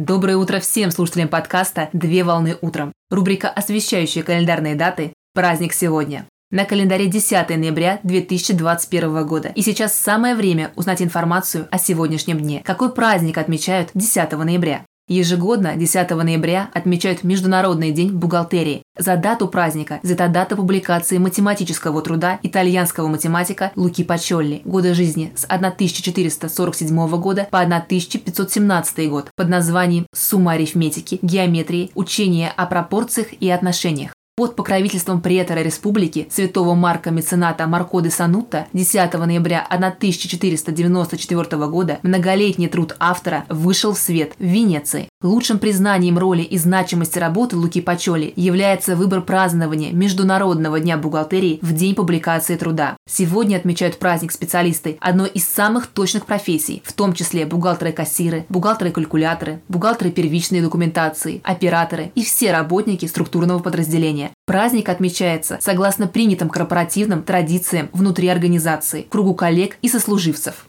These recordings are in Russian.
Доброе утро всем слушателям подкаста «Две волны утром». Рубрика, освещающая календарные даты «Праздник сегодня». На календаре 10 ноября 2021 года. И сейчас самое время узнать информацию о сегодняшнем дне. Какой праздник отмечают 10 ноября? Ежегодно 10 ноября отмечают Международный день бухгалтерии. За дату праздника взята дата публикации математического труда итальянского математика Луки Пачолли «Годы жизни» с 1447 года по 1517 год под названием «Сумма арифметики, геометрии, учение о пропорциях и отношениях» под покровительством претора республики святого Марка Мецената Марко де Санута 10 ноября 1494 года многолетний труд автора вышел в свет в Венеции. Лучшим признанием роли и значимости работы Луки Пачоли является выбор празднования Международного дня бухгалтерии в день публикации труда. Сегодня отмечают праздник специалисты одной из самых точных профессий, в том числе бухгалтеры-кассиры, бухгалтеры-калькуляторы, бухгалтеры первичной документации, операторы и все работники структурного подразделения. Праздник отмечается согласно принятым корпоративным традициям внутри организации, кругу коллег и сослуживцев.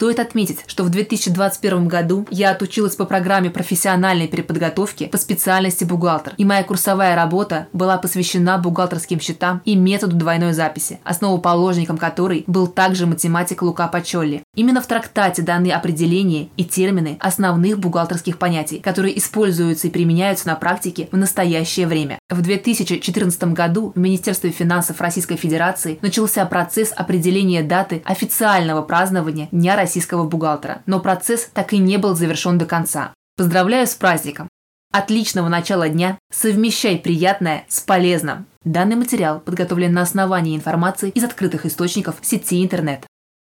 Стоит отметить, что в 2021 году я отучилась по программе профессиональной переподготовки по специальности бухгалтер, и моя курсовая работа была посвящена бухгалтерским счетам и методу двойной записи, основоположником которой был также математик Лука Пачолли. Именно в трактате даны определения и термины основных бухгалтерских понятий, которые используются и применяются на практике в настоящее время. В 2014 году в Министерстве финансов Российской Федерации начался процесс определения даты официального празднования Дня российского бухгалтера, но процесс так и не был завершен до конца. Поздравляю с праздником! Отличного начала дня! Совмещай приятное с полезным! Данный материал подготовлен на основании информации из открытых источников сети интернет.